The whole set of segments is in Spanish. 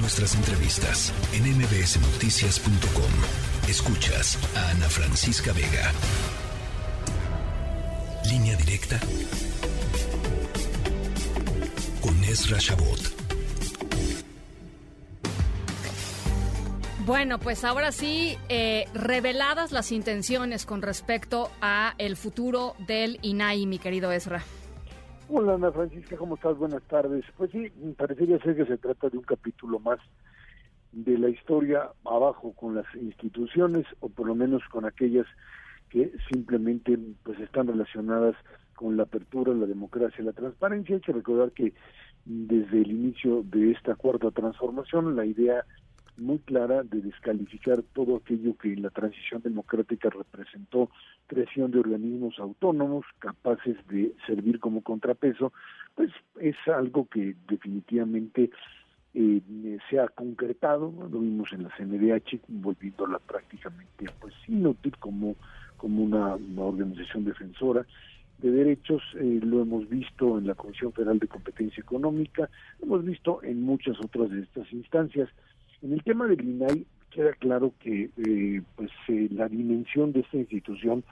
Nuestras entrevistas en mbsnoticias.com. Escuchas a Ana Francisca Vega. Línea directa con Ezra Shabot. Bueno, pues ahora sí, eh, reveladas las intenciones con respecto a el futuro del INAI, mi querido Ezra. Hola Ana Francisca, ¿cómo estás? Buenas tardes. Pues sí, parecería ser que se trata de un capítulo más de la historia abajo con las instituciones o por lo menos con aquellas que simplemente pues están relacionadas con la apertura, la democracia la transparencia. Hay que recordar que desde el inicio de esta cuarta transformación la idea muy clara de descalificar todo aquello que la transición democrática representó, creación de organismos autónomos capaces de servir como contrapeso, pues es algo que definitivamente eh, se ha concretado, lo vimos en la CNDH, volviéndola prácticamente pues inútil como, una, organización defensora de derechos, eh, lo hemos visto en la Comisión Federal de Competencia Económica, lo hemos visto en muchas otras de estas instancias. En el tema del INAI queda claro que eh, pues eh, la dimensión de esta institución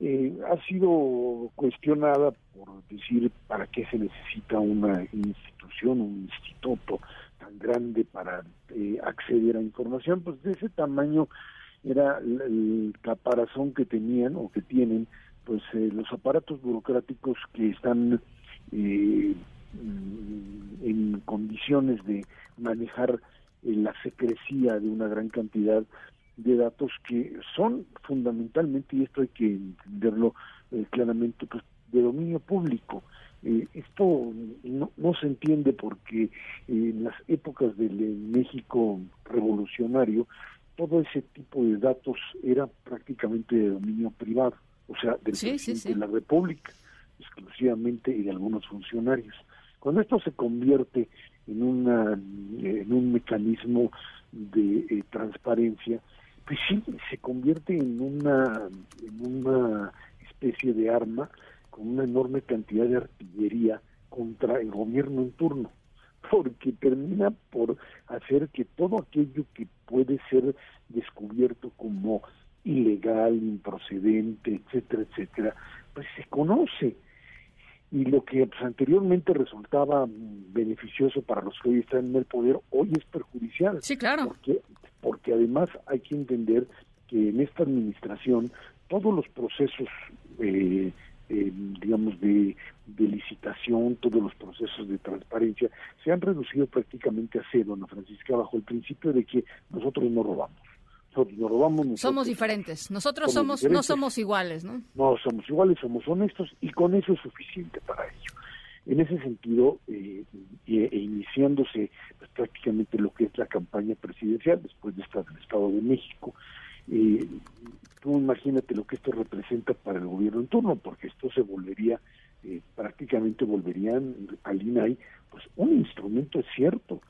eh, ha sido cuestionada por decir para qué se necesita una institución, un instituto tan grande para acceder a información, pues de ese tamaño era el caparazón que tenían o que tienen pues los aparatos burocráticos que están mm, en condiciones de manejar la secrecía de una gran cantidad de datos que son fundamentalmente, y esto hay que entenderlo eh, claramente, pues de dominio público. Eh, esto no, no, se entiende porque en las épocas del México revolucionario todo ese tipo de datos era prácticamente de dominio privado, o sea, del presidente de la República exclusivamente y de algunos funcionarios. Cuando esto se convierte en, una, en un mecanismo de eh, transparencia, pues sí, se convierte en una, en una especie de arma con una enorme cantidad de artillería contra el gobierno en turno, porque termina por hacer que todo aquello que puede ser descubierto como ilegal, improcedente, etcétera, etcétera, pues se conoce y lo que pues, anteriormente resultaba beneficioso para los que hoy están en el poder, hoy es perjudicial. Sí, claro. Porque, porque además hay que entender que en esta administración todos los procesos, eh, eh, digamos, de, de, licitación, todos los procesos de transparencia, se han reducido prácticamente a cero, Ana Francisca, bajo el principio de que nosotros no robamos somos diferentes. Nosotros somos, no somos iguales, ¿no? No somos iguales, somos honestos y con eso es suficiente para ello. En ese sentido, eh, e, iniciándose pues, prácticamente lo que es la campaña presidencial después de estar en el Estado de México, eh, tú imagínate lo que esto representa para el gobierno en turno, porque esto se volvería, eh, prácticamente volverían al INAI, pues un instrumento es cierto,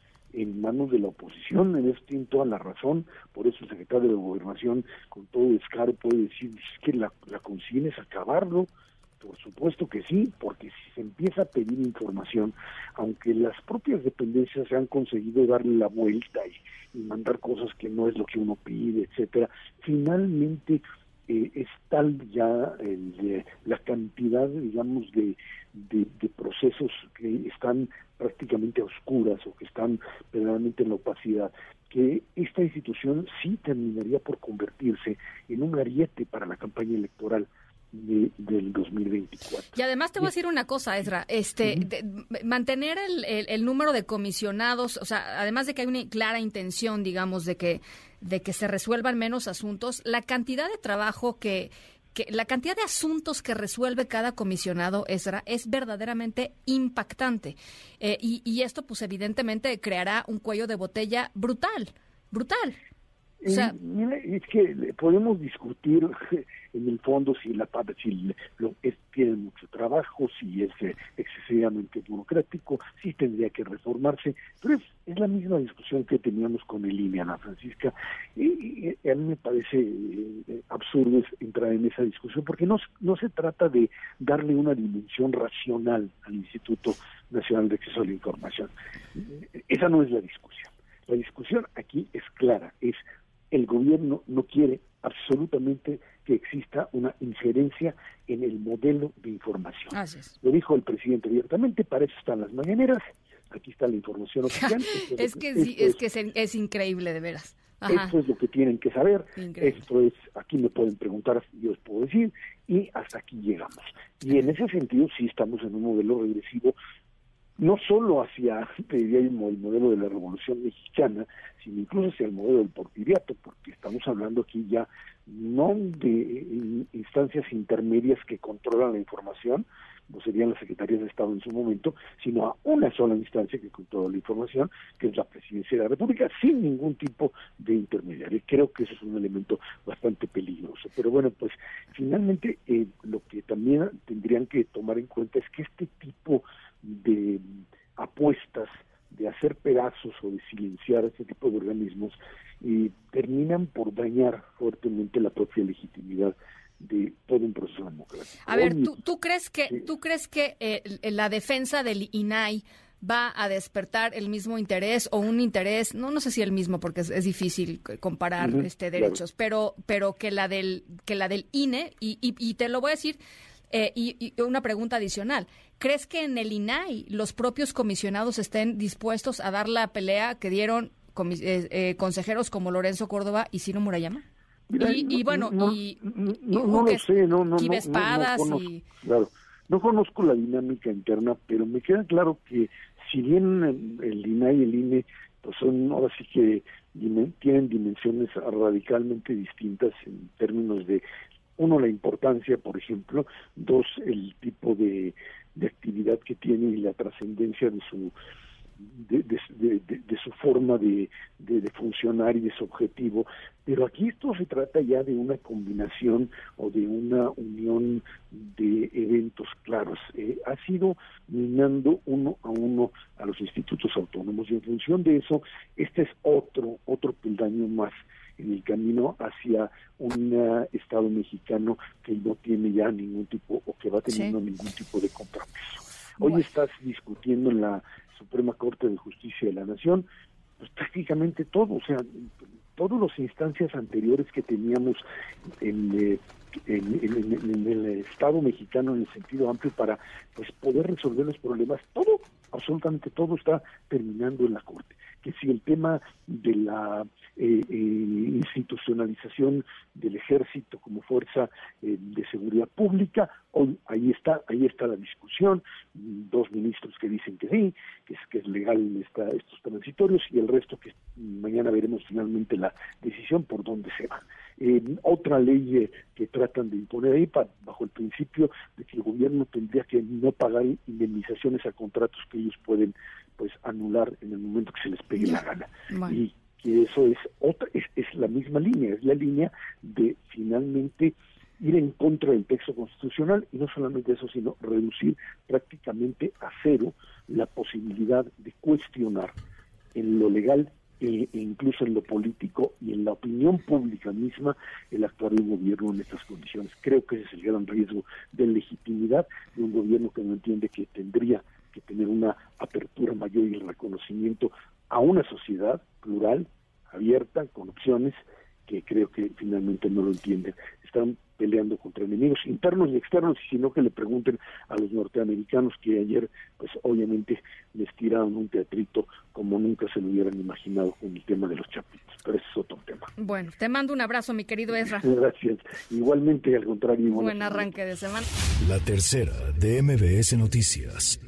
en manos de la oposición, en esto tiene toda la razón, por eso el secretario de Gobernación con todo descaro puede decir que la, la es acabarlo, por supuesto que sí, porque si se empieza a pedir información, aunque las propias dependencias se han conseguido darle la vuelta y, y mandar cosas que no es lo que uno pide, etcétera, finalmente eh, es tal ya el, la cantidad, digamos, de, de, procesos que están prácticamente a oscuras o que están verdaderamente en la opacidad, que esta institución sí terminaría por convertirse en un ariete para la campaña electoral del 2024. Y además te voy a decir una cosa, Ezra, este, mantener el, el, número de comisionados, o sea, además de que hay una clara intención, digamos, de que, de que se resuelvan menos asuntos, la cantidad de trabajo que, que la cantidad de asuntos que resuelve cada comisionado, Ezra, es verdaderamente impactante. Eh, y, y esto, pues, evidentemente creará un cuello de botella brutal, brutal. O sea, es que podemos discutir en el fondo si la si lo, es, tiene mucho trabajo, si es eh, excesivamente burocrático, si tendría que reformarse, pero es, es, la misma discusión que teníamos con el INE, Ana Francisca, y, a mí me parece eh, absurdo entrar en esa discusión, porque no, no se trata de darle una dimensión racional al Instituto Nacional de Acceso a la Información. Esa no es la discusión La discusión aquí es clara, es el gobierno no quiere absolutamente que exista una injerencia en el modelo de información. Lo dijo el presidente abiertamente, para eso están las mañaneras, aquí está la información oficial. es, que, es, que es, increíble, de veras. Esto es lo que tienen que saber, esto es, aquí me pueden preguntar, yo os puedo decir, y hasta aquí llegamos. Y en ese sentido sí estamos en un modelo regresivo no solo hacia, el modelo de la Revolución Mexicana, sino incluso hacia el modelo del porfiriato, porque estamos hablando aquí ya no de instancias intermedias que controlan la información, no serían las secretarías de Estado en su momento, sino a una sola instancia que controla la información, que es la Presidencia de la República, sin ningún tipo de intermediario. Creo que eso es un elemento bastante peligroso. Pero bueno, pues finalmente eh, lo que también tendrían que tomar en cuenta es que este tipo de apuestas de hacer pedazos o de silenciar a este tipo de organismos y terminan por dañar fuertemente la propia legitimidad de todo un proceso democrático. A ver, ¿tú, crees que, ¿tú crees que eh, la defensa del INAI va a despertar el mismo interés o un interés, no no sé si el mismo porque es, difícil comparar este derechos, pero pero que la del que la del INE y, y te lo voy a decir eh, y, una pregunta adicional. ¿Crees que en el INAI los propios comisionados estén dispuestos a dar la pelea que dieron eh, eh, consejeros como Lorenzo Córdoba y Ciro Murayama? y, bueno, y, no, lo sé, no, no, no, y... Claro, no conozco la dinámica interna, pero me queda claro que si bien el INAI y el INE pues son ahora sí que tienen dimensiones radicalmente distintas en términos de uno, la importancia, por ejemplo, dos, el tipo de, de actividad que tiene y la trascendencia de su de, su forma de, funcionar y de su objetivo, pero aquí esto se trata ya de una combinación o de una unión de eventos claros. Eh, ha sido minando uno a uno a los institutos autónomos y en función de eso, este es otro, otro peldaño más en el camino hacia un Estado mexicano que no tiene ya ningún tipo o que va teniendo ningún tipo de compromiso. Hoy estás discutiendo en la Suprema Corte de Justicia de la Nación pues prácticamente todo, o sea, todas las instancias anteriores que teníamos en, eh, en, el Estado mexicano en el sentido amplio para pues poder resolver los problemas, todo, absolutamente todo está terminando en la Corte que si el tema de la eh, eh, institucionalización del ejército como fuerza eh, de seguridad pública, hoy ahí está, ahí está la discusión, dos ministros que dicen que sí, que es que es legal esta, estos transitorios y el resto que mañana veremos finalmente la decisión por dónde se va. otra ley que tratan de imponer ahí bajo el principio de que el gobierno tendría que no pagar indemnizaciones a contratos que ellos pueden pues anular en el momento que se les pegue la gana. Y que eso es otra, es, es la misma línea, es la línea de finalmente ir en contra del texto constitucional y no solamente eso, sino reducir prácticamente a cero la posibilidad de cuestionar en lo legal e incluso en lo político y en la opinión pública misma el actuar de un gobierno en estas condiciones. Creo que ese es el gran riesgo de legitimidad de un gobierno que no entiende que tendría que tener una apertura mayor y el reconocimiento a una sociedad plural, abierta, con opciones, que creo que finalmente no lo entienden. Están peleando contra enemigos internos y externos, sino que le pregunten a los norteamericanos que ayer, pues obviamente les tiraron un teatrito como nunca se lo hubieran imaginado con el tema de los chapitos, pero ese es otro tema. Bueno, te mando un abrazo, mi querido Ezra. Gracias. Igualmente, al contrario. Buen arranque de semana. La tercera de MBS Noticias.